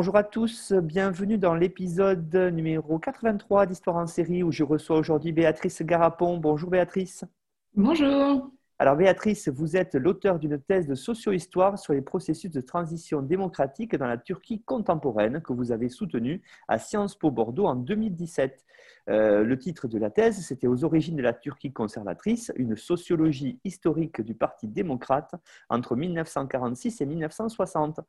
Bonjour à tous, bienvenue dans l'épisode numéro 83 d'Histoire en série où je reçois aujourd'hui Béatrice Garapon. Bonjour Béatrice. Bonjour. Alors Béatrice, vous êtes l'auteur d'une thèse de socio-histoire sur les processus de transition démocratique dans la Turquie contemporaine que vous avez soutenue à Sciences Po Bordeaux en 2017. Euh, le titre de la thèse, c'était Aux origines de la Turquie conservatrice, une sociologie historique du Parti démocrate entre 1946 et 1960.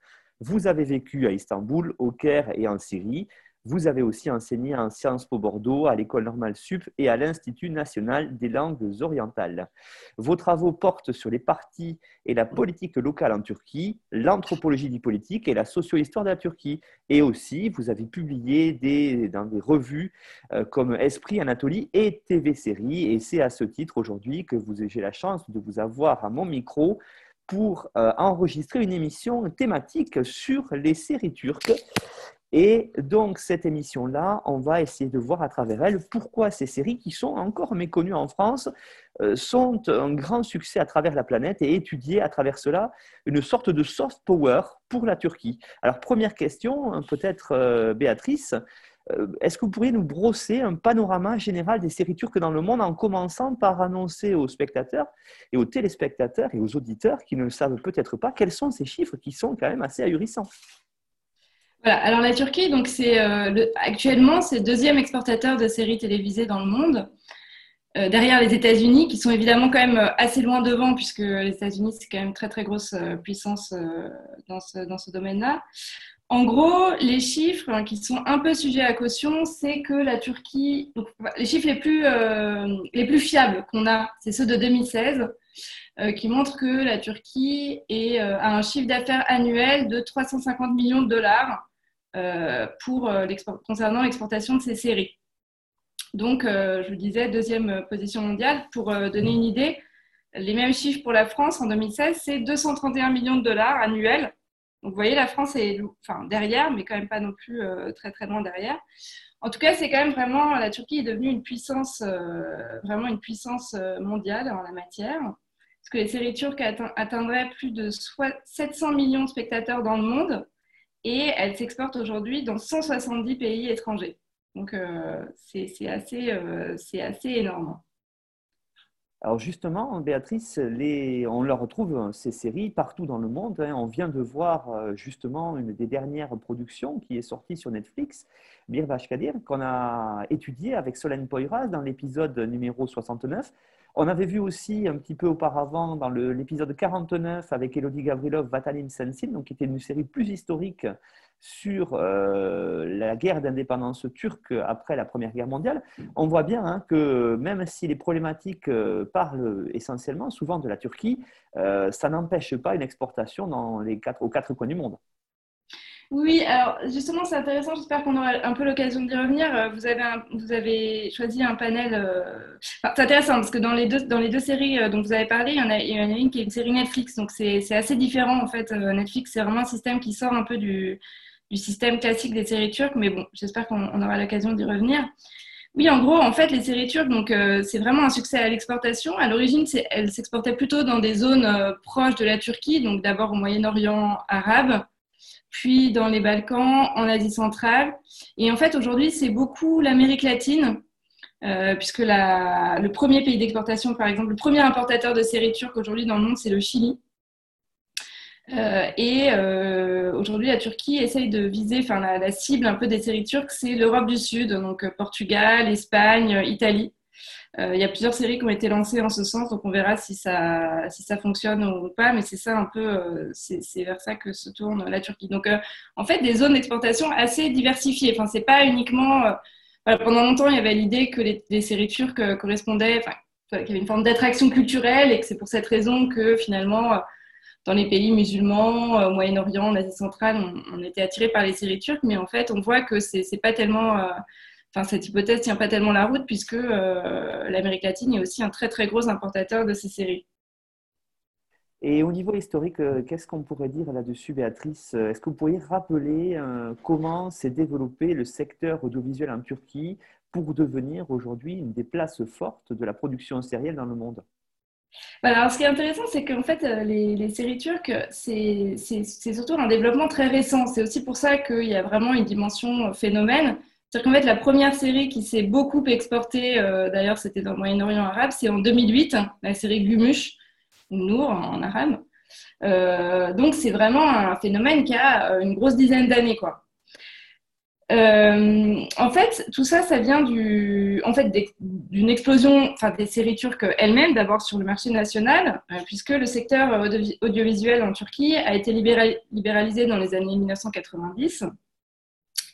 Vous avez vécu à Istanbul, au Caire et en Syrie. Vous avez aussi enseigné en Sciences Po Bordeaux, à l'École normale sup et à l'Institut national des langues orientales. Vos travaux portent sur les partis et la politique locale en Turquie, l'anthropologie du politique et la socio-histoire de la Turquie. Et aussi, vous avez publié dans des revues euh, comme Esprit Anatolie et TV Série. Et c'est à ce titre aujourd'hui que j'ai la chance de vous avoir à mon micro pour euh, enregistrer une émission thématique sur les séries turques. Et donc, cette émission-là, on va essayer de voir à travers elle pourquoi ces séries, qui sont encore méconnues en France, euh, sont un grand succès à travers la planète et étudier à travers cela une sorte de soft power pour la Turquie. Alors, première question, hein, peut-être euh, Béatrice, est-ce que vous pourriez nous brosser un panorama général des séries turques dans le monde en commençant par annoncer aux spectateurs et aux téléspectateurs et aux auditeurs qui ne le savent peut-être pas quels sont ces chiffres qui sont quand même assez ahurissants? Voilà. Alors la Turquie, donc c'est euh, actuellement c'est le deuxième exportateur de séries télévisées dans le monde, euh, derrière les États-Unis, qui sont évidemment quand même euh, assez loin devant, puisque les États-Unis c'est quand même très très grosse puissance dans ce, dans ce domaine-là. En gros, les chiffres hein, qui sont un peu sujets à caution, c'est que la Turquie, les chiffres les plus, les plus fiables qu'on a, c'est ceux de 2016. qui montrent que la Turquie est, a un chiffre d'affaires annuel de 350 millions de dollars, euh, euh, concernant l'exportation de ces séries. Donc, euh, je vous disais, deuxième position mondiale. Pour donner une idée, les mêmes chiffres pour la France en 2016, c'est 231 millions de dollars annuels. Vous voyez, la France est enfin, derrière, mais quand même pas non plus très très loin derrière. En tout cas, c'est quand même vraiment la Turquie est devenue une puissance, vraiment une puissance mondiale en la matière. Parce que les séries turques atteindraient plus de 700 millions de spectateurs dans le monde et elle s'exporte aujourd'hui dans 170 pays étrangers. Donc euh, c'est assez, euh, assez énorme. Alors justement, Béatrice, on leur retrouve ces séries partout dans le monde. Hein. On vient de voir euh, justement une des dernières productions qui est sortie sur Netflix, Bir Kadir, qu'on a étudiée avec Solène Poyraz dans l'épisode numéro 69. On avait vu aussi un petit peu auparavant dans l'épisode 49 avec Elodie Gavrilov, Vatalim Sensin, donc qui était une série plus historique sur euh, la guerre d'indépendance turque après la Première Guerre mondiale, on voit bien hein, que même si les problématiques euh, parlent essentiellement souvent de la Turquie, euh, ça n'empêche pas une exportation dans les quatre, aux quatre coins du monde. Oui, alors justement, c'est intéressant. J'espère qu'on aura un peu l'occasion d'y revenir. Vous avez, vous avez choisi un panel. C'est intéressant parce que dans les deux, dans les deux séries dont vous avez parlé, il y en a, il y en a une qui est une série Netflix. Donc, c'est assez différent en fait. Netflix, c'est vraiment un système qui sort un peu du, du système classique des séries turques. Mais bon, j'espère qu'on aura l'occasion d'y revenir. Oui, en gros, en fait, les séries turques, donc c'est vraiment un succès à l'exportation. À l'origine, elles s'exportaient plutôt dans des zones proches de la Turquie, donc d'abord au Moyen-Orient arabe, puis dans les Balkans, en Asie centrale. Et en fait, aujourd'hui, c'est beaucoup l'Amérique latine, euh, puisque le premier pays d'exportation, par exemple, le premier importateur de séries turques aujourd'hui dans le monde, c'est le Chili. Euh, et euh, aujourd'hui, la Turquie essaye de viser, enfin, la, cible un peu des séries turques, c'est l'Europe du Sud, donc Portugal, Espagne, Italie. Euh, il y a plusieurs séries qui ont été lancées en ce sens, donc on verra si ça, si ça fonctionne ou pas, mais c'est ça un peu, euh, c'est vers ça que se tourne la Turquie. Donc euh, en fait, des zones d'exportation assez diversifiées. Enfin, c'est pas uniquement. pendant longtemps, il y avait l'idée que les, séries turques correspondaient, qu'il y avait une forme d'attraction culturelle et que c'est pour cette raison que finalement dans les pays musulmans, au Moyen-Orient, en Asie centrale, on, était attiré par les séries turques, mais en fait, on voit que c'est pas tellement, enfin, cette hypothèse tient pas tellement la route puisque l'Amérique latine est aussi un très très gros importateur de ces séries. Et au niveau historique, euh, qu'est-ce qu'on pourrait dire là-dessus, Béatrice? Est-ce que vous pourriez rappeler euh, comment s'est développé le secteur audiovisuel en Turquie pour devenir aujourd'hui une des places fortes de la production sérielle dans le monde? Bah, alors, ce qui est intéressant, c'est qu'en fait, euh, les, séries turques, c'est surtout un développement très récent. C'est aussi pour ça qu'il y a vraiment une dimension phénomène. C'est-à-dire qu'en fait, la première série qui s'est beaucoup exportée, d'ailleurs, c'était dans le Moyen-Orient arabe, c'est en 2008, la série Gumush, Nour en arabe. Euh, donc c'est vraiment un phénomène qui a euh, une grosse dizaine d'années quoi. Euh, en fait, tout ça, ça vient du, en fait, d'une explosion, enfin, des séries turques elles-mêmes, d'abord sur le marché national, puisque le secteur audiovisuel en Turquie a été libéralisé dans les années 1990.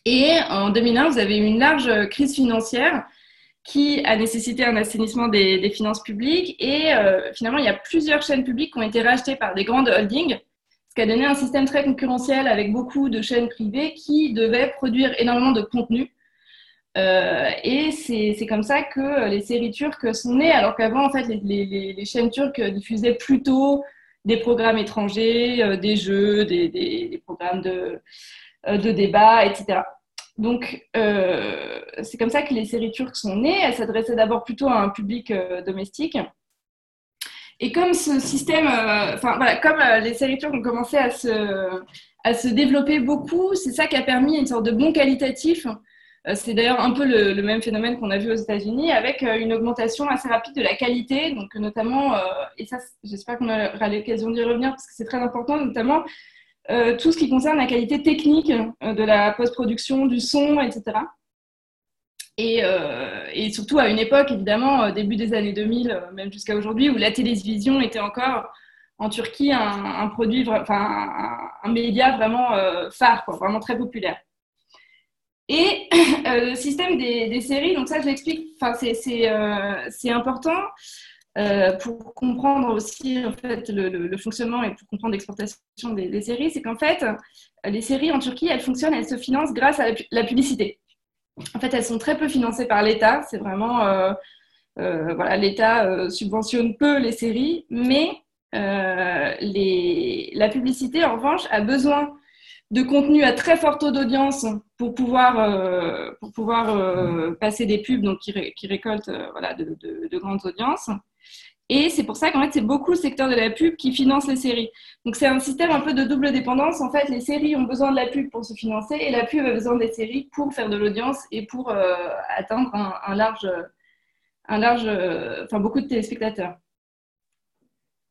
Et en 2001, vous avez eu une large crise financière qui a nécessité un assainissement des, finances publiques. Et euh, finalement, il y a plusieurs chaînes publiques qui ont été rachetées par des grandes holdings, qui a donné un système très concurrentiel avec beaucoup de chaînes privées qui devaient produire énormément de contenu. Euh, et c'est comme ça que les séries turques sont nées, alors qu'avant, en fait, les, chaînes turques diffusaient plutôt des programmes étrangers, euh, des jeux, des, programmes de, de débat, etc. Donc, euh, c'est comme ça que les séries turques sont nées. Elles s'adressaient d'abord plutôt à un public euh, domestique. Et comme ce système, euh, enfin voilà, comme les séries turques ont commencé à se, à se développer beaucoup, c'est ça qui a permis une sorte de bon qualitatif. c'est d'ailleurs un peu le, même phénomène qu'on a vu aux États-Unis, avec une augmentation assez rapide de la qualité, donc notamment, et ça, j'espère qu'on aura l'occasion d'y revenir parce que c'est très important, notamment euh, tout ce qui concerne la qualité technique euh, de la post-production, du son, etc. Euh, et, surtout à une époque, évidemment, début des années 2000, même jusqu'à aujourd'hui, où la télévision était encore en Turquie un, produit, enfin un, média vraiment phare, vraiment très populaire. Et le système des, séries, donc ça je l'explique, c'est important. Euh, pour comprendre aussi en fait, le, fonctionnement et pour comprendre l'exportation des, séries, c'est qu'en fait, les séries en Turquie, elles fonctionnent, elles se financent grâce à la, publicité. En fait, elles sont très peu financées par l'État. C'est vraiment, euh, euh, voilà, l'État subventionne peu les séries, mais les, la publicité, en revanche, a besoin de contenu à très fort taux d'audience pour pouvoir, pour pouvoir passer des pubs donc qui, récoltent voilà, de, grandes audiences. Et c'est pour ça qu'en fait, c'est beaucoup le secteur de la pub qui finance les séries. Donc, c'est un système un peu de double dépendance. En fait, les séries ont besoin de la pub pour se financer et la pub a besoin des séries pour faire de l'audience et pour euh, atteindre un, large, un large, euh, enfin, beaucoup de téléspectateurs.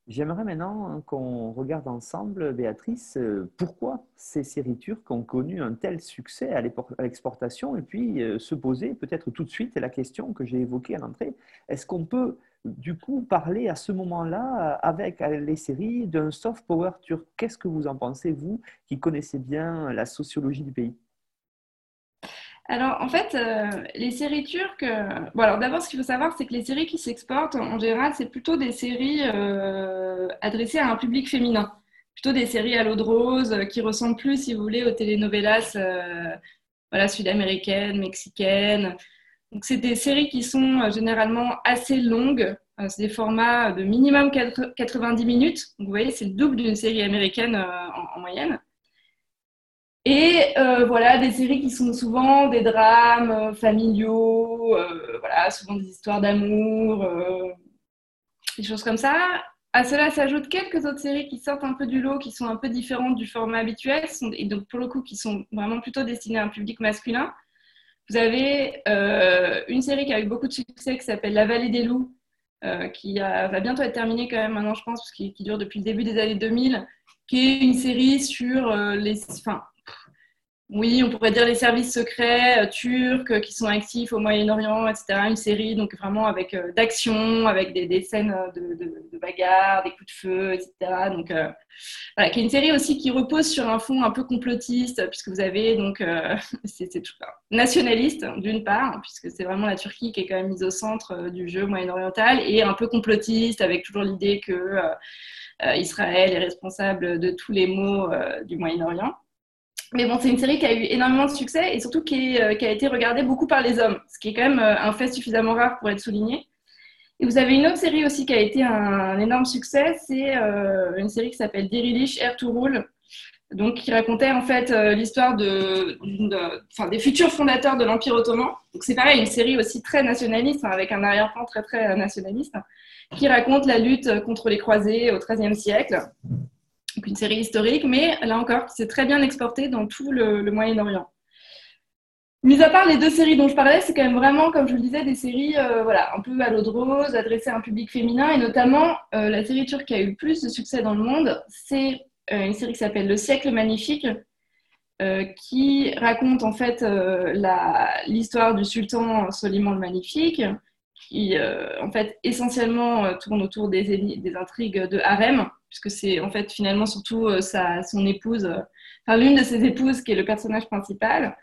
J'aimerais maintenant qu'on regarde ensemble, Béatrice, euh, pourquoi ces séries turques ont connu un tel succès à l'exportation et puis se poser peut-être tout de suite la question que j'ai évoquée à l'entrée. Est-ce qu'on peut du coup parler à ce moment-là avec les séries d'un soft power turc. Qu'est-ce que vous en pensez, vous, qui connaissez bien la sociologie du pays? Alors, en fait, euh, les séries turques. Euh, bon, alors d'abord, ce qu'il faut savoir, c'est que les séries qui s'exportent, en général, c'est plutôt des séries euh, adressées à un public féminin. Plutôt des séries à l'eau de rose qui ressemblent plus, si vous voulez, aux telenovelas voilà, sud-américaines, mexicaines, donc, c'est des séries qui sont euh, généralement assez longues. Euh, c'est des formats de minimum 90 minutes. vous voyez, c'est le double d'une série américaine euh, en, moyenne. Et voilà, des séries qui sont souvent des drames familiaux, voilà, souvent des histoires d'amour, des choses comme ça. À cela s'ajoutent quelques autres séries qui sortent un peu du lot, qui sont un peu différentes du format habituel, et donc pour le coup qui sont vraiment plutôt destinées à un public masculin. Vous avez euh, une série qui a eu beaucoup de succès qui s'appelle La Vallée des Loups, euh, qui va bientôt être terminée quand même maintenant, je pense, parce qu'il qui dure depuis le début des années 2000, qui est une série sur euh, les, oui, on pourrait dire les services secrets euh, turcs euh, qui sont actifs au Moyen-Orient, etc. Une série donc vraiment avec euh, d'action, avec des, scènes de, de, bagarre, des coups de feu, etc. Donc voilà, qui est une série aussi qui repose sur un fond un peu complotiste, puisque vous avez donc c'est nationaliste d'une part, puisque c'est vraiment la Turquie qui est quand même mise au centre du jeu moyen-oriental, et un peu complotiste avec toujours l'idée que Israël est responsable de tous les maux du Moyen-Orient. Mais bon, c'est une série qui a eu énormément de succès et surtout qui, euh, a été regardée beaucoup par les hommes, ce qui est quand même euh, un fait suffisamment rare pour être souligné. Et vous avez une autre série aussi qui a été un, énorme succès, c'est euh, une série qui s'appelle Dirilish Air to Rule, donc qui racontait en fait l'histoire de, des futurs fondateurs de l'Empire ottoman. Donc c'est pareil, une série aussi très nationaliste, hein, avec un arrière-plan très très nationaliste, qui raconte la lutte contre les croisés au XIIIe siècle une série historique, mais là encore, c'est très bien exporté dans tout le, Moyen-Orient. Mis à part les deux séries dont je parlais, c'est quand même vraiment, comme je le disais, des séries euh, voilà, un peu à l'eau adressées à un public féminin, et notamment euh, la série turque qui a eu le plus de succès dans le monde, c'est euh, une série qui s'appelle Le siècle magnifique, qui raconte en fait l'histoire du sultan Soliman le Magnifique, qui en fait essentiellement tourne autour des intrigues de harem, puisque c'est en fait finalement surtout euh, sa, son épouse, euh, enfin l'une de ses épouses qui est le personnage principal.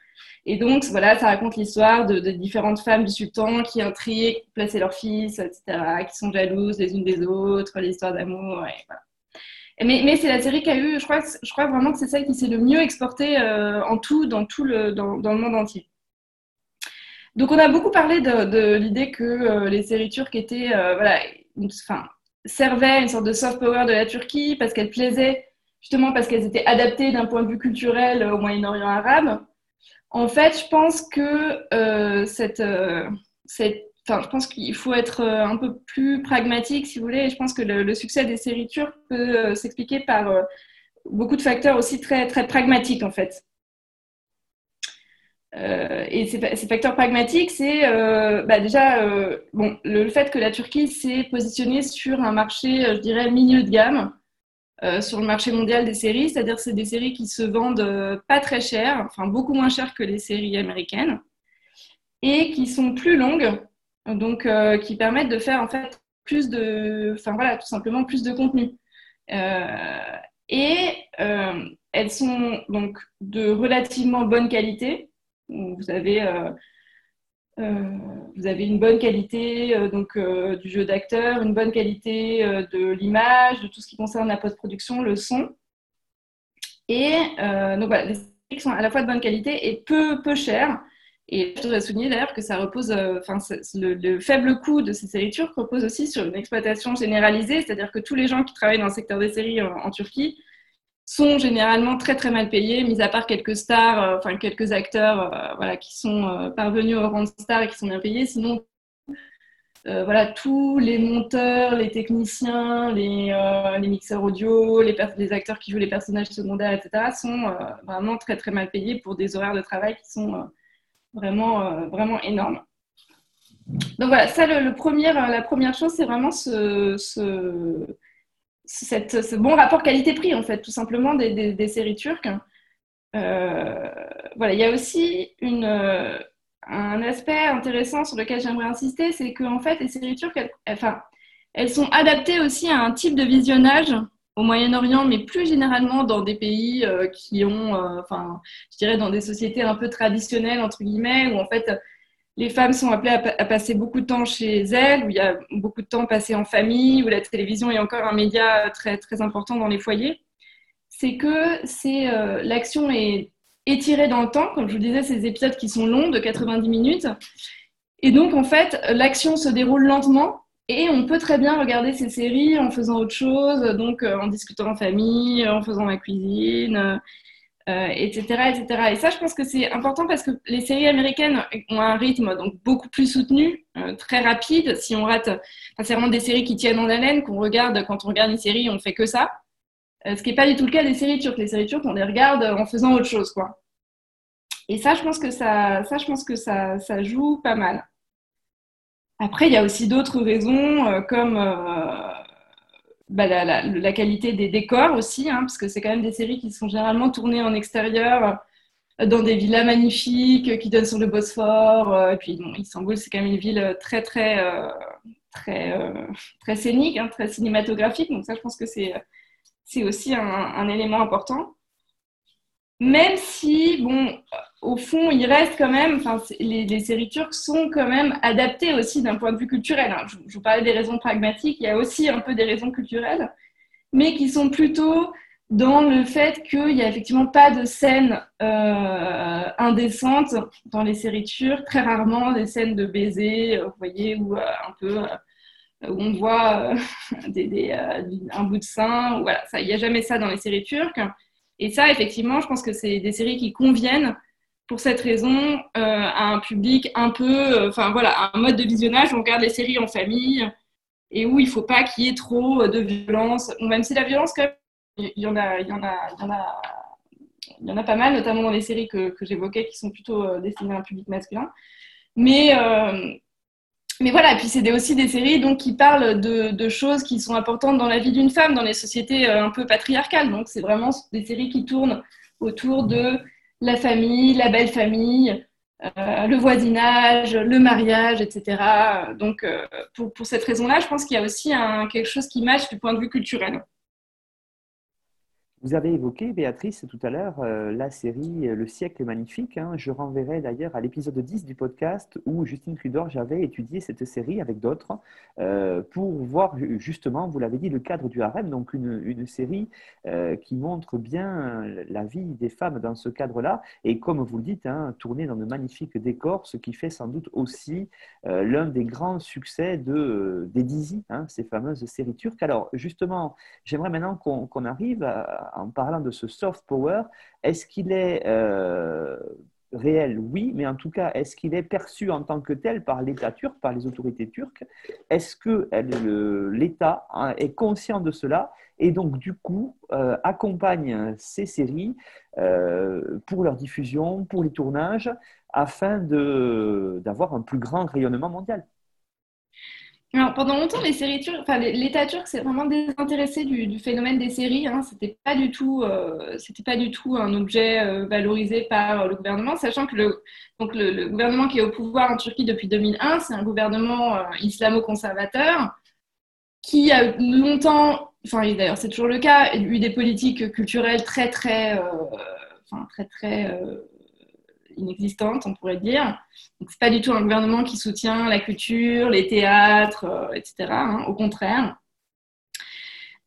Et donc voilà, ça raconte l'histoire de, différentes femmes du sultan qui intriguent, placer leurs fils, etc., qui sont jalouses les unes des autres, l'histoire d'amour, et voilà. Mais, mais c'est la série qui a eu, je crois, je crois vraiment que c'est celle qui s'est le mieux exportée euh, en tout, dans, tout le, dans, dans, le monde entier. Donc on a beaucoup parlé de l'idée que les séries turques étaient, voilà, enfin, servait une sorte de soft power de la Turquie parce qu'elle plaisait justement parce qu'elles étaient adaptées d'un point de vue culturel au Moyen-Orient arabe. En fait, je pense que euh, cette, euh, cette Enfin, je pense qu'il faut être euh, un peu plus pragmatique, si vous voulez. Je pense que le, succès des séries turques peut s'expliquer par beaucoup de facteurs aussi très, très pragmatiques, en fait. Euh, et ces, facteurs pragmatiques, c'est euh, bah déjà euh, bon, le, fait que la Turquie s'est positionnée sur un marché, je dirais, milieu de gamme, sur le marché mondial des séries, c'est-à-dire c'est des séries qui se vendent pas très cher, enfin beaucoup moins cher que les séries américaines, et qui sont plus longues, donc qui permettent de faire en fait plus de, enfin voilà, tout simplement plus de contenu. et elles sont donc de relativement bonne qualité vous avez, euh, euh, vous une bonne qualité euh, donc, du jeu d'acteur, une bonne qualité de l'image, de tout ce qui concerne la post-production, le son. Et donc voilà, les séries sont à la fois de bonne qualité et peu, peu chères. Et je voudrais souligner d'ailleurs que ça repose, le, faible coût de ces séries turques repose aussi sur une exploitation généralisée, c'est-à-dire que tous les gens qui travaillent dans le secteur des séries en Turquie sont généralement très très mal payés, mis à part quelques stars, euh, enfin quelques acteurs euh, voilà, qui sont euh, parvenus au rang de star et qui sont bien payés. Sinon, voilà, tous les monteurs, les techniciens, les, mixeurs audio, les, acteurs qui jouent les personnages secondaires, etc., sont vraiment très très mal payés pour des horaires de travail qui sont vraiment, vraiment énormes. Donc voilà, ça, le, premier, la première chose, c'est vraiment ce ce bon rapport qualité-prix, en fait, tout simplement, des, séries turques. Euh, voilà, il y a aussi une, euh, un aspect intéressant sur lequel j'aimerais insister, c'est qu'en fait, les séries turques, elles, enfin, elles sont adaptées aussi à un type de visionnage au Moyen-Orient, mais plus généralement dans des pays euh, qui ont, enfin, je dirais dans des sociétés un peu traditionnelles, entre guillemets, où en fait, les femmes sont appelées à, passer beaucoup de temps chez elles, où il y a beaucoup de temps passé en famille, où la télévision est encore un média très, très important dans les foyers, c'est que c'est, euh, l'action est étirée dans le temps, comme je vous disais, ces épisodes qui sont longs, de 90 minutes. Et donc, en fait, l'action se déroule lentement et on peut très bien regarder ces séries en faisant autre chose, donc euh, en discutant en famille, en faisant la cuisine, euh, etc. Et ça, je pense que c'est important parce que les séries américaines ont un rythme donc beaucoup plus soutenu, euh, très rapide. Si on rate, c'est vraiment des séries qui tiennent en haleine, qu'on regarde quand on regarde une série, on fait que ça. Euh, ce qui n'est pas du tout le cas des séries turques. Les séries turques, on les regarde en faisant autre chose, quoi. Et ça, je pense que ça, ça, je pense que ça, ça joue pas mal. Après, il y a aussi d'autres raisons, comme bah, la, qualité des décors aussi, hein, parce que c'est quand même des séries qui sont généralement tournées en extérieur, dans des villas magnifiques qui donnent sur le Bosphore. et puis, bon, Istanbul, c'est quand même une ville très, très, très, très scénique, hein, très cinématographique. Donc, ça, je pense que c'est aussi un, élément important. Même si, bon, au fond, il reste quand même, enfin, les, séries turques sont quand même adaptées aussi d'un point de vue culturel. Hein. Je, vous parlais des raisons pragmatiques, il y a aussi un peu des raisons culturelles, mais qui sont plutôt dans le fait qu'il n'y a effectivement pas de scènes euh, indécentes dans les séries turques, très rarement des scènes de baiser, euh, vous voyez, ou euh, un peu où on voit un bout de sein, voilà, il n'y a jamais ça dans les séries turques. Et ça, effectivement, je pense que c'est des séries qui conviennent pour cette raison à un public un peu, enfin voilà, un mode de visionnage où on regarde les séries en famille et où il ne faut pas qu'il y ait trop de violence, même si la violence, quand même, il y en a, y y y en a pas mal, notamment dans les séries que, j'évoquais qui sont plutôt euh, destinées à un public masculin. Mais, euh, mais voilà, et puis c'est aussi des séries donc, qui parlent de, choses qui sont importantes dans la vie d'une femme, dans les sociétés euh, un peu patriarcales. Donc c'est vraiment des séries qui tournent autour de la famille, la belle famille, le voisinage, le mariage, etc. Donc pour, pour cette raison-là, je pense qu'il y a aussi un, quelque chose qui match du point de vue culturel. Vous avez évoqué, Béatrice, tout à l'heure, euh, la série euh, Le siècle magnifique. Hein. Je renverrai d'ailleurs à l'épisode 10 du podcast où Justine Trudor, j'avais étudié cette série avec d'autres euh, pour voir justement, vous l'avez dit, le cadre du harem, donc une, série qui montre bien la vie des femmes dans ce cadre-là. Et comme vous le dites, hein, tournée dans de magnifiques décors, ce qui fait sans doute aussi l'un des grands succès de, des Dizzy, hein, ces fameuses séries turques. Alors justement, j'aimerais maintenant qu'on arrive à en parlant de ce soft power, est-ce qu'il est, euh, réel? Oui, mais en tout cas, est-ce qu'il est perçu en tant que tel par l'État turc, par les autorités turques? Est-ce que l'État hein, est conscient de cela et donc du coup euh, accompagne ces séries euh, pour leur diffusion, pour les tournages, afin d'avoir un plus grand rayonnement mondial? Pendant longtemps, les séries turques, enfin, l'État turc s'est vraiment désintéressé du, phénomène des séries. Hein. C'était pas du tout, euh, un objet euh, valorisé par le gouvernement, sachant que le, donc le, gouvernement qui est au pouvoir en Turquie depuis 2001, c'est un gouvernement euh, islamo-conservateur qui a longtemps, enfin d'ailleurs c'est toujours le cas, eu des politiques culturelles très très, très très inexistante, on pourrait dire. Donc, c'est pas du tout un gouvernement qui soutient la culture, les théâtres, euh, etc. Hein, au contraire.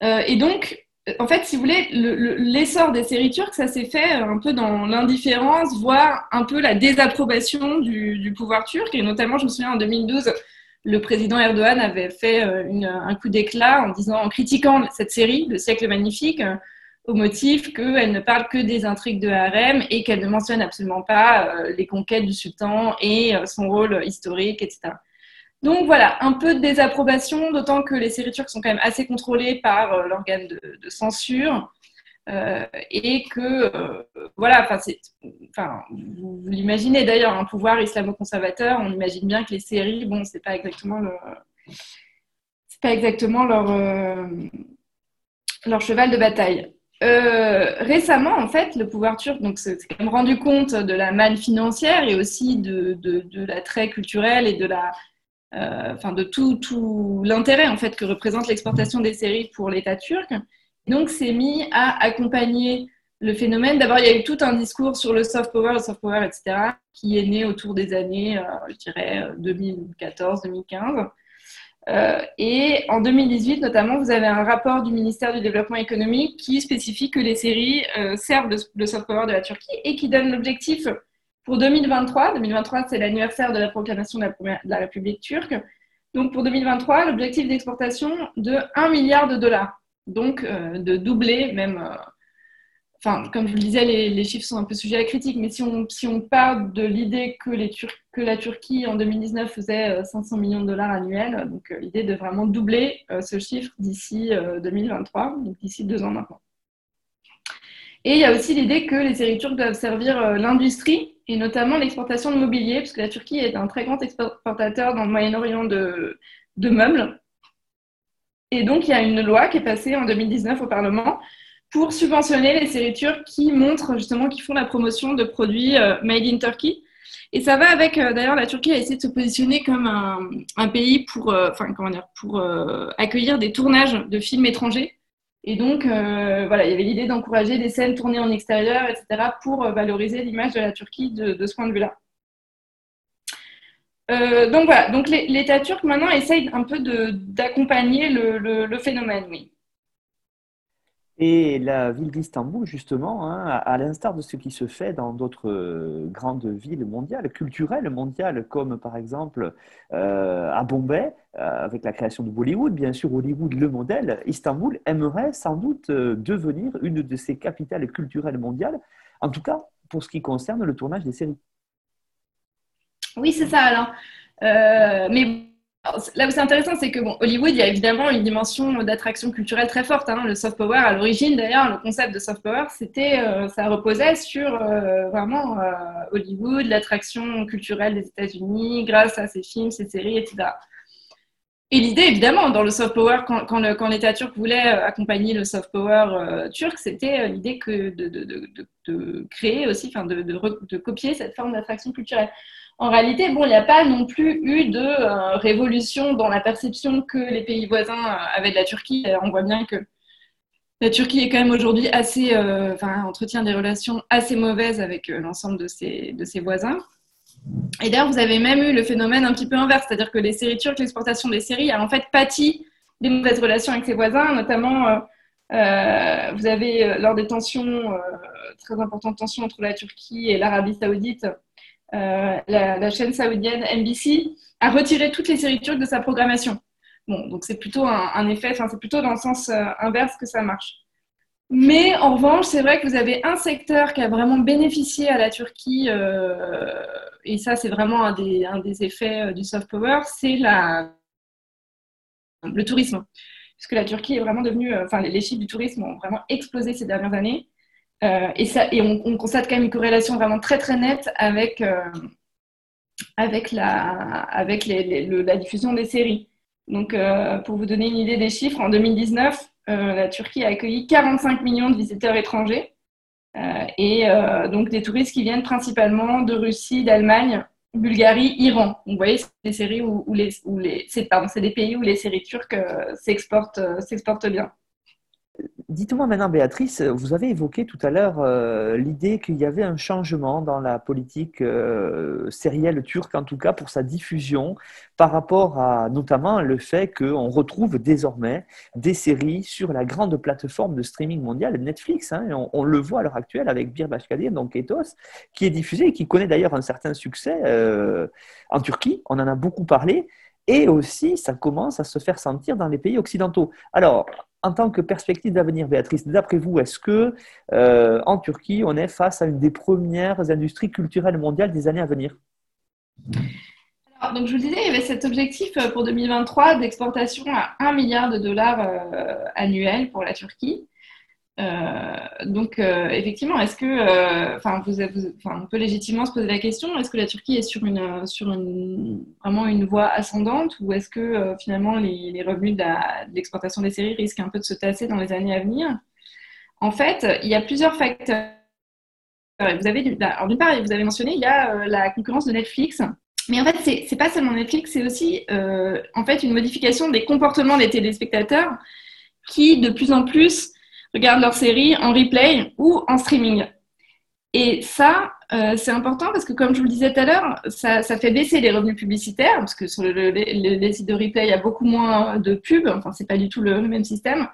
Euh, et donc, en fait, si vous voulez, l'essor des séries turques, ça s'est fait un peu dans l'indifférence, voire un peu la désapprobation du, pouvoir turc. Et notamment, je me souviens en 2012, le président Erdogan avait fait euh, un coup d'éclat en en critiquant cette série, Le siècle magnifique, au motif qu'elle ne parle que des intrigues de harem et qu'elle ne mentionne absolument pas euh, les conquêtes du sultan et euh, son rôle historique, etc. Donc voilà, un peu de désapprobation, d'autant que les séries turques sont quand même assez contrôlées par euh, l'organe de, censure. et que, voilà, enfin, vous, l'imaginez d'ailleurs, un pouvoir islamo-conservateur, on imagine bien que les séries, bon, c'est pas exactement c'est pas exactement leur, leur cheval de bataille. Euh, récemment, en fait, le pouvoir turc s'est quand même rendu compte de la manne financière et aussi de, de, l'attrait culturel et de la, euh, de tout, tout l'intérêt en fait que représente l'exportation des séries pour l'État turc. Donc, s'est mis à accompagner le phénomène. D'abord, il y a eu tout un discours sur le soft power, le soft power, etc., qui est né autour des années, euh, je dirais, 2014-2015. Euh, et en 2018, notamment, vous avez un rapport du ministère du Développement économique qui spécifie que les séries euh, servent de, soft power de la Turquie et qui donne l'objectif pour 2023. 2023, c'est l'anniversaire de la proclamation de la, République turque. Donc pour 2023, l'objectif d'exportation de 1 milliard de dollars. Donc euh, de doubler même enfin, comme je vous le disais, les, chiffres sont un peu sujets à critique, mais si on, part de l'idée que, la Turquie en 2019 faisait 500 euh, millions de dollars annuels, donc euh, l'idée de vraiment doubler euh, ce chiffre d'ici 2023, donc d'ici deux ans maintenant. Et il y a aussi l'idée que les séries turques doivent servir l'industrie et notamment l'exportation de mobilier, puisque la Turquie est un très grand exportateur dans le Moyen-Orient de meubles. Et donc, il y a une loi qui est passée en 2019 au Parlement pour subventionner les séries turques qui montrent justement, qui font la promotion de produits euh, made in Turkey. Et ça va avec, euh, d'ailleurs, la Turquie a essayé de se positionner comme un, pays pour, euh, comment dire, pour accueillir des tournages de films étrangers. Et donc, voilà, il y avait l'idée d'encourager des scènes tournées en extérieur, etc., pour valoriser l'image de la Turquie de, ce point de vue-là. donc voilà, donc l'État turc maintenant essaye un peu d'accompagner le, le, phénomène, oui. Et la ville d'Istanbul, justement, hein, à l'instar de ce qui se fait dans d'autres euh, grandes villes mondiales, culturelles mondiales, comme par exemple euh, à Bombay, euh, avec la création de Bollywood, bien sûr, Hollywood le modèle, Istanbul aimerait sans doute devenir une de ces capitales culturelles mondiales, en tout cas pour ce qui concerne le tournage des séries. Oui, c'est ça, Alain. mais là où c'est intéressant, c'est que bon, Hollywood, il y a évidemment une dimension d'attraction culturelle très forte. Hein. Le soft power, à l'origine, d'ailleurs, le concept de soft power, c'était, euh, ça reposait sur euh, vraiment euh, Hollywood, l'attraction culturelle des États-Unis, grâce à ses films, ses séries, etc. Et l'idée, évidemment, dans le soft power, quand, l'État turc voulait accompagner le soft power turc, c'était l'idée de, de, créer aussi, enfin, de, copier cette forme d'attraction culturelle en réalité, bon, il n'y a pas non plus eu de euh, révolution dans la perception que les pays voisins euh, avaient de la Turquie. Euh, on voit bien que la Turquie est quand même aujourd'hui assez, enfin, entretient des relations assez mauvaises avec l'ensemble de ses, de ses voisins. Et d'ailleurs, vous avez même eu le phénomène un petit peu inverse, c'est-à-dire que les séries turques, l'exportation des séries a en fait pâti des mauvaises relations avec ses voisins, notamment vous avez lors des tensions, très importantes tensions entre la Turquie et l'Arabie saoudite, euh, la, chaîne saoudienne NBC a retiré toutes les séries turques de sa programmation. Bon, donc c'est plutôt un, effet, c'est plutôt dans le sens euh, inverse que ça marche. Mais en revanche, c'est vrai que vous avez un secteur qui a vraiment bénéficié à la Turquie, euh, et ça c'est vraiment un des, un des effets du soft power, c'est le tourisme. Puisque la Turquie est vraiment devenue, enfin les chiffres du tourisme ont vraiment explosé ces dernières années. Euh, et, ça, et on, constate quand même une corrélation vraiment très très nette avec, euh, avec, la, avec la diffusion des séries. Donc, euh, pour vous donner une idée des chiffres, en 2019, la Turquie a accueilli 45 millions de visiteurs étrangers et donc des touristes qui viennent principalement de Russie, d'Allemagne, Bulgarie, Iran. vous voyez, c'est des séries où, les, où les c'est des pays où les séries turques s'exportent bien. Dites-moi maintenant, Béatrice, vous avez évoqué tout à l'heure euh, l'idée qu'il y avait un changement dans la politique euh, sérielle turque, en tout cas pour sa diffusion, par rapport à notamment le fait qu'on retrouve désormais des séries sur la grande plateforme de streaming mondiale Netflix. Hein, on, le voit à l'heure actuelle avec Bir Başkadir, donc Ethos, qui est diffusé et qui connaît d'ailleurs un certain succès euh, en Turquie. On en a beaucoup parlé. Et aussi, ça commence à se faire sentir dans les pays occidentaux. Alors, en tant que perspective d'avenir, Béatrice, d'après vous, est-ce que euh, en Turquie, on est face à une des premières industries culturelles mondiales des années à venir? Alors, donc, je vous disais, il y avait cet objectif euh, pour 2023 d'exportation à 1 milliard de dollars euh, annuels pour la Turquie. Euh, donc, euh, effectivement, est-ce que, euh, enfin, on peut légitimement se poser la question est-ce que la Turquie est sur une, sur une, vraiment une voie ascendante ou est-ce que finalement les, revenus de l'exportation des séries risquent un peu de se tasser dans les années à venir? En fait, il y a plusieurs facteurs. Vous avez, d'une part, vous avez mentionné, il y a la concurrence de Netflix. Mais en fait, c'est, c'est pas seulement Netflix, c'est aussi en fait une modification des comportements des téléspectateurs qui, de plus en plus, regardent leurs séries en replay ou en streaming. Et ça, euh, c'est important parce que, comme je vous le disais tout à l'heure, ça, fait baisser les revenus publicitaires parce que sur les sites de replay, il y a beaucoup moins de pubs. Enfin, c'est pas du tout le, même système.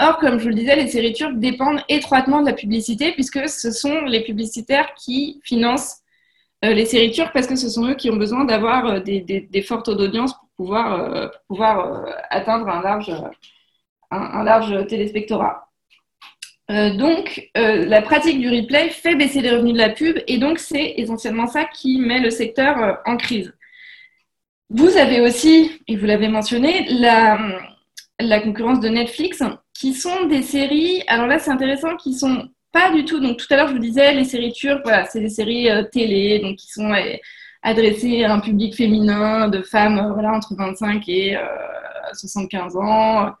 Or, comme je vous le disais, les séries turques dépendent étroitement de la publicité puisque ce sont les publicitaires qui financent euh, les séries turques parce que ce sont eux qui ont besoin d'avoir euh, des, fortes taux d'audience pour pouvoir, atteindre un large, un large téléspectorat. Euh, donc, euh, la pratique du replay fait baisser les revenus de la pub et donc c'est essentiellement ça qui met le secteur euh, en crise. Vous avez aussi, et vous l'avez mentionné, la, la, concurrence de Netflix qui sont des séries, alors là c'est intéressant, qui sont pas du tout, donc tout à l'heure je vous disais, les séries turques, voilà, c'est des séries télé, donc qui sont adressées à un public féminin de femmes voilà, entre 25 et 75 ans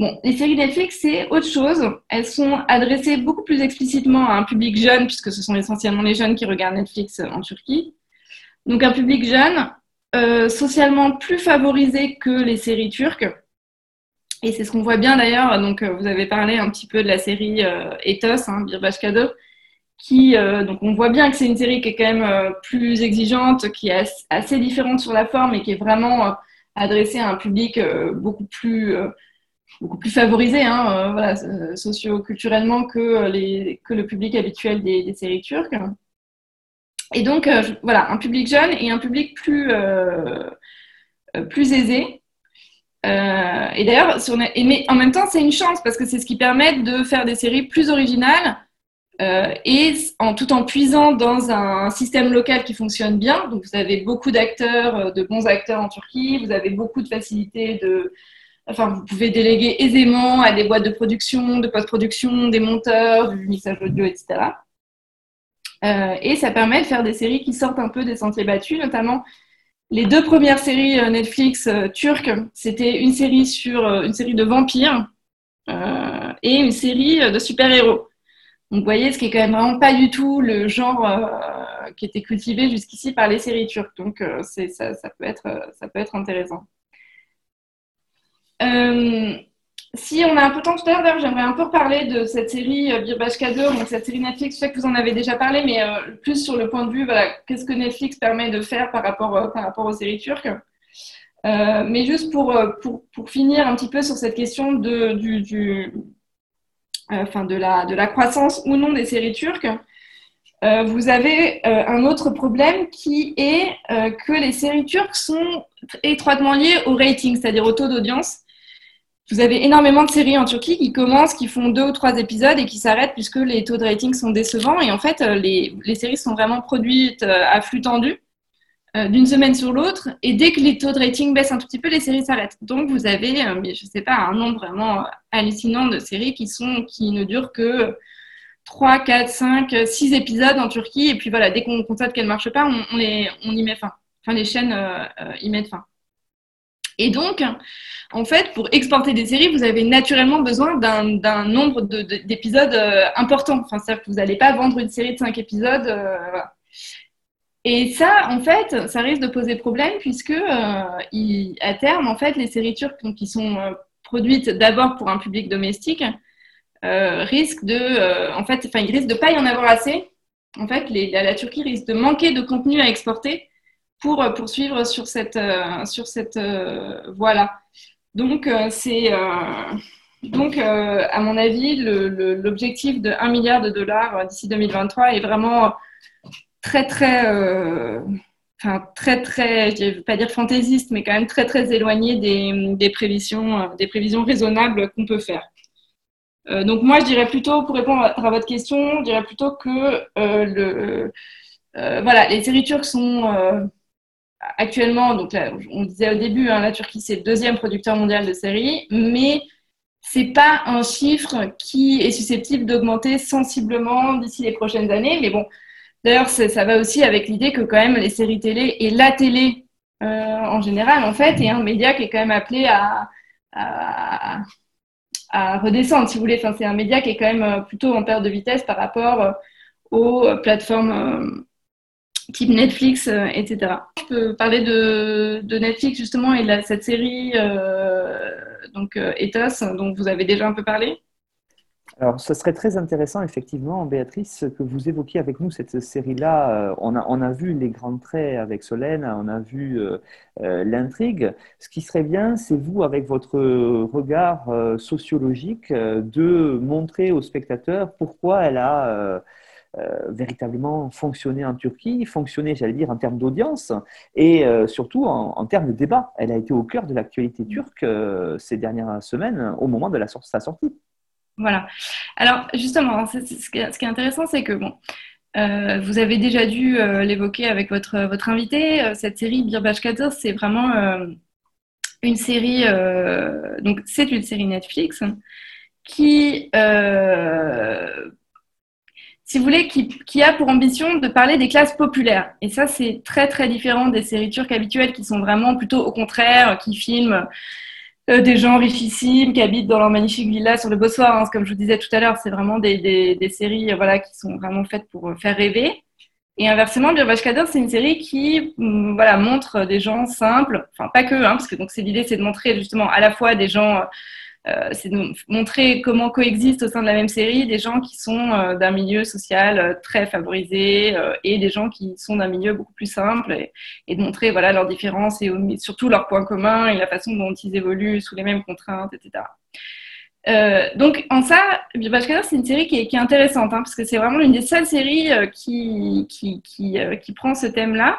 Bon, les séries Netflix, c'est autre chose. Elles sont adressées beaucoup plus explicitement à un public jeune, puisque ce sont essentiellement les jeunes qui regardent Netflix en Turquie. Donc un public jeune, euh, socialement plus favorisé que les séries turques. Et c'est ce qu'on voit bien d'ailleurs. Donc euh, vous avez parlé un petit peu de la série euh, Ethos, hein, Birbashkado, qui donc on voit bien que c'est une série qui est quand même plus exigeante, qui est assez différente sur la forme et qui est vraiment adressée à un public beaucoup plus beaucoup plus favorisé hein, euh, voilà, euh, socio-culturellement que, les, que le public habituel des, séries turques. Et donc, euh, voilà, un public jeune et un public plus, plus aisé. et d'ailleurs, en même temps, c'est une chance parce que c'est ce qui permet de faire des séries plus originales et tout en puisant dans un système local qui fonctionne bien. Donc, vous avez beaucoup d'acteurs, de bons acteurs en Turquie, vous avez beaucoup de facilités de, Enfin, vous pouvez déléguer aisément à des boîtes de production, de post-production, des monteurs, du mixage audio, etc. Euh, et ça permet de faire des séries qui sortent un peu des sentiers battus, notamment les deux premières séries euh, Netflix euh, turques. C'était une série sur une série de vampires et une série de super-héros. Donc, vous voyez, ce qui est quand même vraiment pas du tout le genre qui était cultivé jusqu'ici par les séries turques. Donc, ça, peut être, ça peut être intéressant. Euh, si on a un peu de temps tout à l'heure, j'aimerais un peu reparler de cette série euh, Birbash Kader, donc cette série Netflix. Je sais que vous en avez déjà parlé, mais euh, plus sur le point de vue, voilà, qu'est-ce que Netflix permet de faire par rapport, par rapport aux séries turques. mais juste pour, pour, pour, finir un petit peu sur cette question de, du, de, la, de la croissance ou non des séries turques, vous avez un autre problème qui est que les séries turques sont étroitement liées au rating, c'est-à-dire au taux d'audience. Vous avez énormément de séries en Turquie qui commencent, qui font deux ou trois épisodes et qui s'arrêtent puisque les taux de rating sont décevants. Et en fait, euh, les, séries sont vraiment produites euh, à flux tendu euh, d'une semaine sur l'autre. Et dès que les taux de rating baissent un tout petit peu, les séries s'arrêtent. Donc, vous avez, je sais pas, un nombre vraiment hallucinant de séries qui, sont, qui ne durent que 3, 4, 5, 6 épisodes en Turquie. Et puis voilà, dès qu'on constate qu'elles ne marchent pas, on, les, on y met fin. Enfin, les chaînes y mettent fin. Et donc, en fait, pour exporter des séries, vous avez naturellement besoin d'un nombre d'épisodes euh, important. Enfin, c'est-à-dire que vous n'allez pas vendre une série de cinq épisodes. Euh, Et ça, en fait, ça risque de poser problème puisque, euh, à terme, en fait, les séries turques qui sont produites d'abord pour un public domestique risquent de, en fait, enfin, il risque de pas y en avoir assez. En fait, la Turquie risque de manquer de contenu à exporter pour euh, poursuivre sur cette, euh, sur cette euh, voie-là. Donc, c'est. Donc, à mon avis, l'objectif de 1 milliard de dollars d'ici 2023 est vraiment très, très, enfin, très, très, je ne vais pas dire fantaisiste, mais quand même très, très éloigné des, des prévisions, des prévisions raisonnables qu'on peut faire. donc, moi, je dirais plutôt, pour répondre à, votre question, je dirais plutôt que le, voilà, les séries turques sont actuellement, donc on disait au début, hein, la Turquie c'est le deuxième producteur mondial de séries, mais c'est pas un chiffre qui est susceptible d'augmenter sensiblement d'ici les prochaines années. Mais bon, d'ailleurs, ça va aussi avec l'idée que quand même les séries télé et la télé euh, en général, en fait, est un média qui est quand même appelé à, à, redescendre, si vous voulez. Enfin, c'est un média qui est quand même plutôt en perte de vitesse par rapport euh, aux plateformes euh, type Netflix, euh, etc. Je peux parler de, Netflix justement et de cette série euh, donc euh, Ethos dont vous avez déjà un peu parlé. Alors, ce serait très intéressant, effectivement, Béatrice, que vous évoquiez avec nous cette série-là. On a, on a vu les grands traits avec Solène, on a vu l'intrigue. Ce qui serait bien, c'est vous, avec votre regard sociologique, de montrer aux spectateurs pourquoi elle a véritablement fonctionner en Turquie, fonctionner, j'allais dire, en termes d'audience et euh, surtout en, termes de débat. Elle a été au cœur de l'actualité turque euh, ces dernières semaines au moment de la, sa sortie. Voilà. Alors, justement, ce qui est intéressant, c'est que, bon, vous avez déjà dû l'évoquer avec votre, votre invité, cette série Birbash c'est vraiment une série, donc c'est une série Netflix qui si vous voulez, qui, a pour ambition de parler des classes populaires. Et ça, c'est très, très différent des séries turques habituelles qui sont vraiment plutôt au contraire, qui filment euh, des gens richissimes qui habitent dans leur magnifique villa sur le Bosphore. Hein. Comme je vous disais tout à l'heure, c'est vraiment des, des, séries voilà, qui sont vraiment faites pour faire rêver. Et inversement, Birbash Kader, c'est une série qui mm, voilà, montre des gens simples, enfin pas que, hein, parce que c'est l'idée, c'est de montrer justement à la fois des gens euh, c'est de montrer comment coexistent au sein de la même série des gens qui sont euh, d'un milieu social euh, très favorisé et des gens qui sont d'un milieu beaucoup plus simple et, de montrer voilà leurs différences et surtout leurs points communs et la façon dont ils évoluent sous les mêmes contraintes, etc. donc en ça, Bashkader, c'est une série qui est, intéressante hein, parce que c'est vraiment l'une des seules séries qui, qui, qui, qui, prend ce thème-là.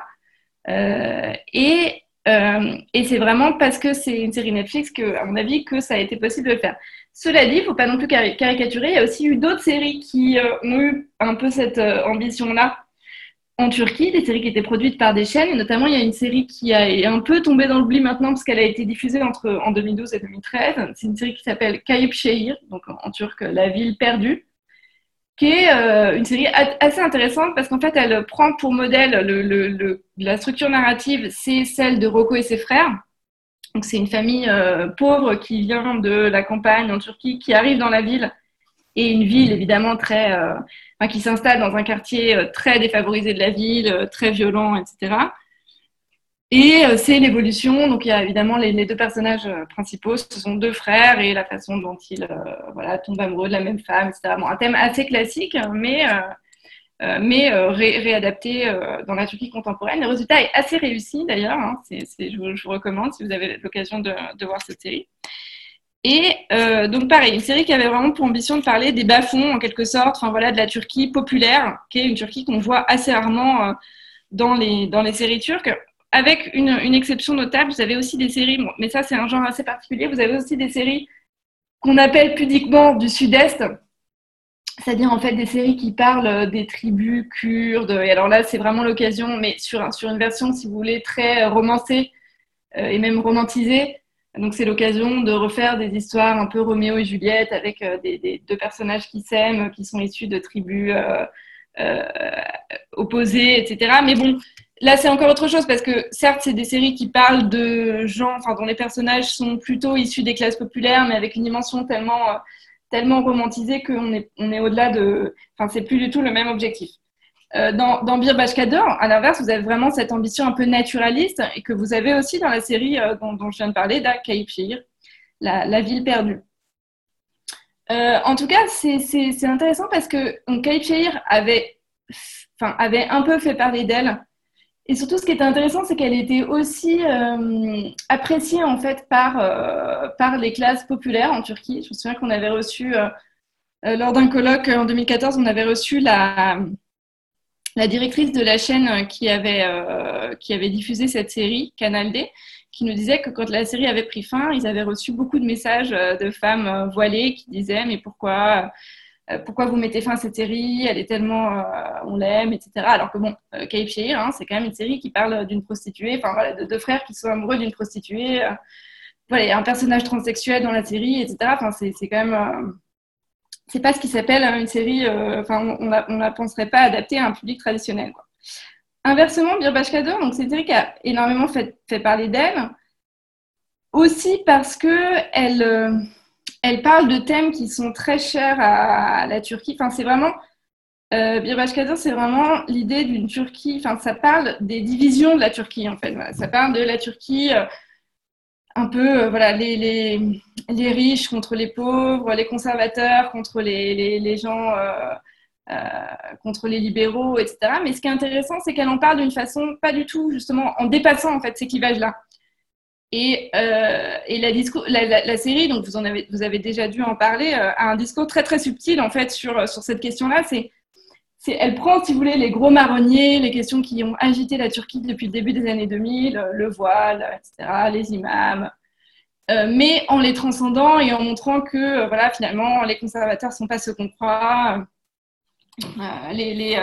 et euh, et c'est vraiment parce que c'est une série Netflix que, à mon avis, que ça a été possible de le faire. Cela dit, il ne faut pas non plus caricaturer. Il y a aussi eu d'autres séries qui euh, ont eu un peu cette euh, ambition-là en Turquie, des séries qui étaient produites par des chaînes. Et notamment, il y a une série qui a un peu tombé dans l'oubli maintenant parce qu'elle a été diffusée entre, en 2012 et 2013. C'est une série qui s'appelle Kayıp Şehir, donc en turc, La ville perdue qui est euh, une série assez intéressante parce qu'en fait, elle prend pour modèle le, la structure narrative, c'est celle de Rocco et ses frères. Donc, c'est une famille euh, pauvre qui vient de la campagne en Turquie, qui arrive dans la ville et une ville évidemment très, euh, qui s'installe dans un quartier très défavorisé de la ville, très violent, etc. Et euh, c'est l'évolution. Donc, il y a évidemment les, deux personnages euh, principaux, ce sont deux frères et la façon dont ils euh, tombent amoureux de la même femme, etc. un thème assez classique, mais, mais réadapté dans la Turquie contemporaine. Le résultat est assez réussi d'ailleurs. Hein. je, vous, recommande si vous avez l'occasion de, voir cette série. Et donc pareil, une série qui avait vraiment pour ambition de parler des bas-fonds en quelque sorte, enfin voilà, de la Turquie populaire, qui est une Turquie qu'on voit assez rarement dans les, dans les séries turques avec une, exception notable, vous avez aussi des séries, mais ça c'est un genre assez particulier, vous avez aussi des séries qu'on appelle pudiquement du sud-est, c'est-à-dire en fait des séries qui parlent des tribus kurdes, et alors là c'est vraiment l'occasion, mais sur, sur une version si vous voulez très romancée euh, et même romantisée, donc c'est l'occasion de refaire des histoires un peu Roméo et Juliette avec euh, des, deux personnages qui s'aiment, qui sont issus de tribus euh, opposées, etc. Mais bon, Là, c'est encore autre chose parce que certes, c'est des séries qui parlent de gens, enfin, dont les personnages sont plutôt issus des classes populaires, mais avec une dimension tellement, euh, tellement romantisée qu'on est, on est au-delà de. Enfin, c'est plus du tout le même objectif. Euh, dans, dans Bir à l'inverse, vous avez vraiment cette ambition un peu naturaliste et que vous avez aussi dans la série euh, dont, je viens de parler, d'Akaïp la, la, ville perdue. en tout cas, c'est intéressant parce que Kaïp avait, enfin, avait un peu fait parler d'elle et surtout, ce qui était intéressant, c'est qu'elle était aussi euh, appréciée en fait par, euh, par les classes populaires en Turquie. Je me souviens qu'on avait reçu, euh, lors d'un colloque en 2014, on avait reçu la, la directrice de la chaîne qui avait, qui avait diffusé cette série, Canal D, qui nous disait que quand la série avait pris fin, ils avaient reçu beaucoup de messages de femmes voilées qui disaient mais pourquoi pourquoi vous mettez fin à cette série? Elle est tellement, euh, on l'aime, etc. Alors que bon, euh, hein, c'est quand même une série qui parle d'une prostituée, enfin voilà, de deux frères qui sont amoureux d'une prostituée. Euh, voilà, il un personnage transsexuel dans la série, etc. Enfin, c'est quand même, c'est pas ce qui s'appelle une série. Enfin, on, on, la penserait pas adaptée à un public traditionnel. Inversement, Birbash Kader, donc c'est une série qui a énormément fait, fait parler d'elle, aussi parce que elle elle parle de thèmes qui sont très chers à, la Turquie. Enfin, c'est vraiment, euh, c'est vraiment l'idée d'une Turquie. Enfin, ça parle des divisions de la Turquie, en fait. Ça parle de la Turquie euh, un peu, euh, voilà, les, riches contre les pauvres, les conservateurs contre les, les gens, euh, contre les libéraux, etc. Mais ce qui est intéressant, c'est qu'elle en parle d'une façon pas du tout, justement, en dépassant en fait ces clivages-là. Et, euh, la, série, donc vous, avez, déjà dû en parler, euh, a un discours très très subtil en fait sur, sur cette question-là. C'est, elle prend, si vous voulez, les gros marronniers, les questions qui ont agité la Turquie depuis le début des années 2000, euh, le voile, etc., les imams, mais en les transcendant et en montrant que voilà, finalement, les conservateurs sont pas ce qu'on croit. les,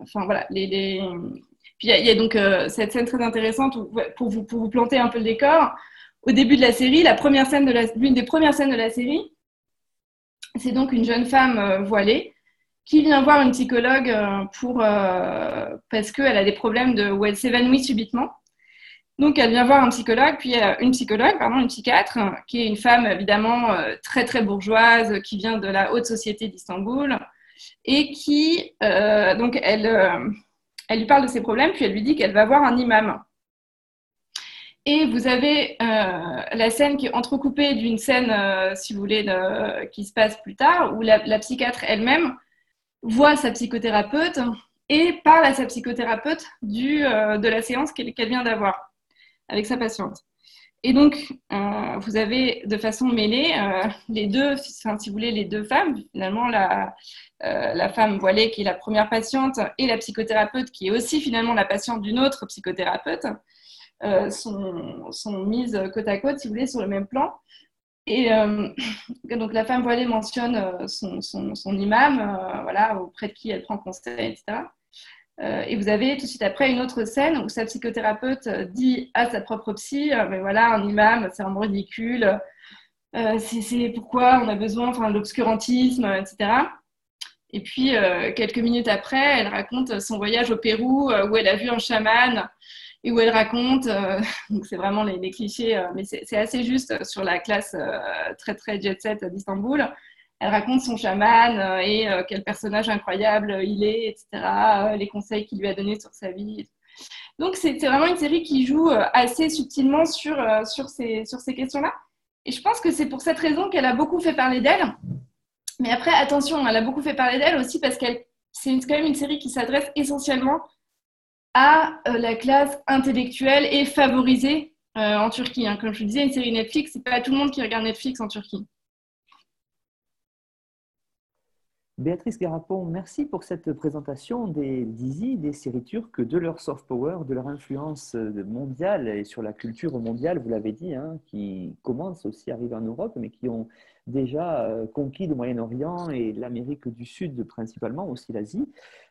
enfin voilà, les puis il y, a donc euh, cette scène très intéressante pour, vous, pour vous planter un peu le décor. Au début de la série, la première scène de l'une des premières scènes de la série, c'est donc une jeune femme euh, voilée qui vient voir une psychologue euh, pour, parce qu'elle a des problèmes de, où elle s'évanouit subitement. Donc, elle vient voir un psychologue, puis une psychologue, pardon, une psychiatre, qui est une femme évidemment très très bourgeoise, qui vient de la haute société d'Istanbul, et qui, donc, elle, elle lui parle de ses problèmes, puis elle lui dit qu'elle va voir un imam. Et vous avez euh, la scène qui est entrecoupée d'une scène, euh, si vous voulez, qui se passe plus tard, où la, psychiatre elle-même voit sa psychothérapeute et parle à sa psychothérapeute du, euh, de la séance qu'elle vient d'avoir avec sa patiente. Et donc, vous avez de façon mêlée les deux, si vous voulez, les deux femmes, finalement, la, la femme voilée qui est la première patiente et la psychothérapeute qui est aussi finalement la patiente d'une autre psychothérapeute. Euh, sont, mises côte à côte, si vous voulez, sur le même plan. Et euh, donc la femme voilée mentionne euh, son, imam, voilà, auprès de qui elle prend conseil, etc. et vous avez tout de suite après une autre scène où sa psychothérapeute dit à sa propre psy, mais voilà, un imam, c'est un ridicule, c'est pourquoi on a besoin, enfin, l'obscurantisme, etc. Et puis, quelques minutes après, elle raconte son voyage au Pérou où elle a vu un chaman et où elle raconte, euh, donc c'est vraiment les, clichés, euh, mais c'est assez juste sur la classe euh, très très jet set d'Istanbul. Elle raconte son chaman et quel personnage incroyable il est, etc., les conseils qu'il lui a donnés sur sa vie. Donc c'est vraiment une série qui joue assez subtilement sur, sur ces, sur ces questions-là. Et je pense que c'est pour cette raison qu'elle a beaucoup fait parler d'elle. Mais après, attention, elle a beaucoup fait parler d'elle aussi parce qu'elle c'est quand même une série qui s'adresse essentiellement à euh, la classe intellectuelle et favorisée euh, en Turquie. Hein. Comme je vous disais, une série Netflix, c'est pas tout le monde qui regarde Netflix en Turquie. Béatrice Garapon, merci pour cette présentation des d'Easy, des séries turques, de leur soft power, de leur influence euh, mondiale et sur la culture mondiale, vous l'avez dit, hein, qui commencent aussi à arriver en Europe, mais qui ont déjà conquis le Moyen-Orient et l'Amérique du Sud principalement, aussi l'Asie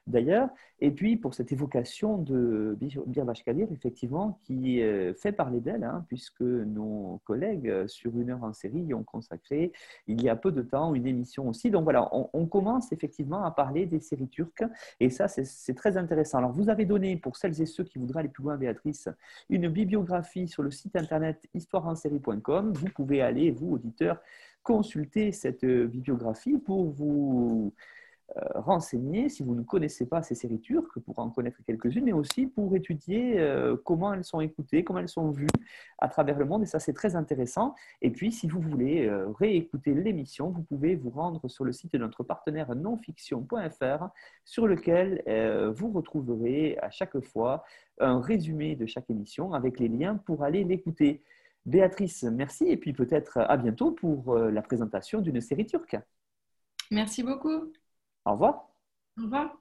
d'ailleurs. Et puis pour cette évocation de Birbash Kadir, effectivement, qui euh, fait parler d'elle, hein, puisque nos collègues euh, sur une heure en série y ont consacré il y a peu de temps une émission aussi. Donc voilà, on, commence effectivement à parler des séries turques, et ça c'est très intéressant. Alors vous avez donné, pour celles et ceux qui voudraient aller plus loin, Béatrice, une bibliographie sur le site internet histoireensérie.com. Vous pouvez aller, vous auditeurs, consulter cette euh, bibliographie pour vous euh, renseigner si vous ne connaissez pas ces séries turques, pour en connaître quelques-unes, mais aussi pour étudier euh, comment elles sont écoutées, comment elles sont vues à travers le monde. Et ça, c'est très intéressant. Et puis, si vous voulez réécouter l'émission, vous pouvez vous rendre sur le site de notre partenaire nonfiction.fr, sur lequel vous retrouverez à chaque fois un résumé de chaque émission avec les liens pour aller l'écouter. Béatrice, merci et puis peut-être à bientôt pour la présentation d'une série turque. Merci beaucoup. Au revoir. Au revoir.